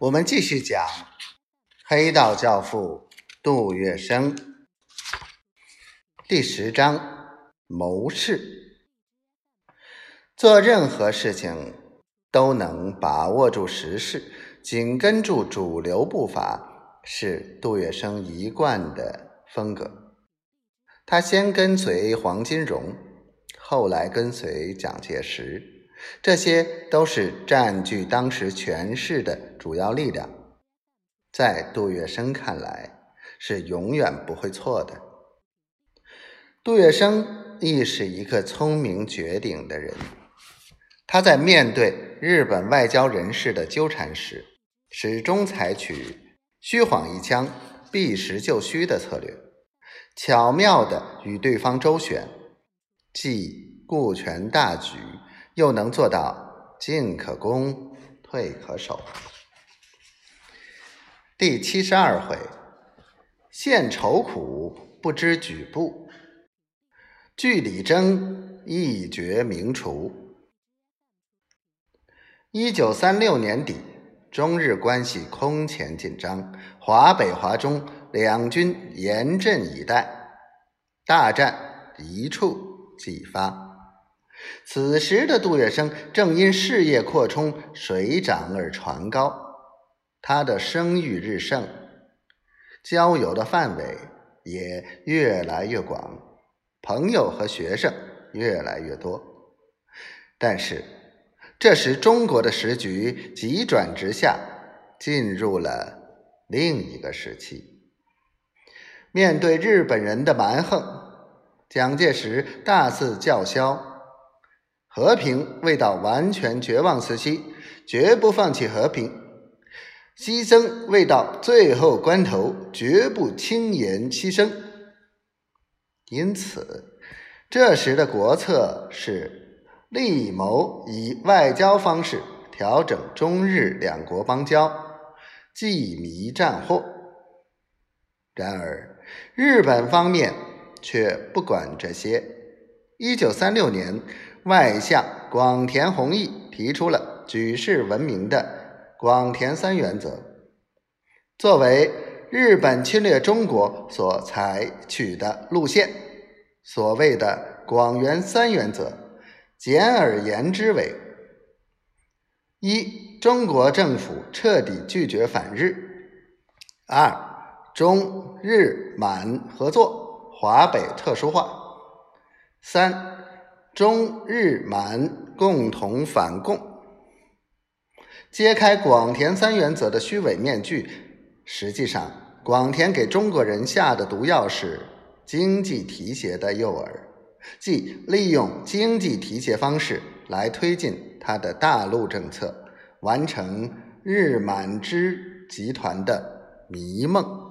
我们继续讲黑道教父杜月笙第十章谋士。做任何事情都能把握住时势，紧跟住主流步伐，是杜月笙一贯的风格。他先跟随黄金荣，后来跟随蒋介石。这些都是占据当时权势的主要力量，在杜月笙看来是永远不会错的。杜月笙亦是一个聪明绝顶的人，他在面对日本外交人士的纠缠时，始终采取虚晃一枪、避实就虚的策略，巧妙地与对方周旋，既顾全大局。又能做到进可攻，退可守。第七十二回，献愁苦不知举步，据理争一决名厨。一九三六年底，中日关系空前紧张，华北、华中两军严阵以待，大战一触即发。此时的杜月笙正因事业扩充水涨而船高，他的声誉日盛，交友的范围也越来越广，朋友和学生越来越多。但是，这时中国的时局急转直下，进入了另一个时期。面对日本人的蛮横，蒋介石大肆叫嚣。和平未到完全绝望时期，绝不放弃和平；牺牲未到最后关头，绝不轻言牺牲。因此，这时的国策是力谋以外交方式调整中日两国邦交，济弥战祸。然而，日本方面却不管这些。一九三六年。外相广田弘毅提出了举世闻名的广田三原则，作为日本侵略中国所采取的路线。所谓的广元三原则，简而言之为：一、中国政府彻底拒绝反日；二、中日满合作，华北特殊化；三。中日满共同反共，揭开广田三原则的虚伪面具。实际上，广田给中国人下的毒药是经济提携的诱饵，即利用经济提携方式来推进他的大陆政策，完成日满之集团的迷梦。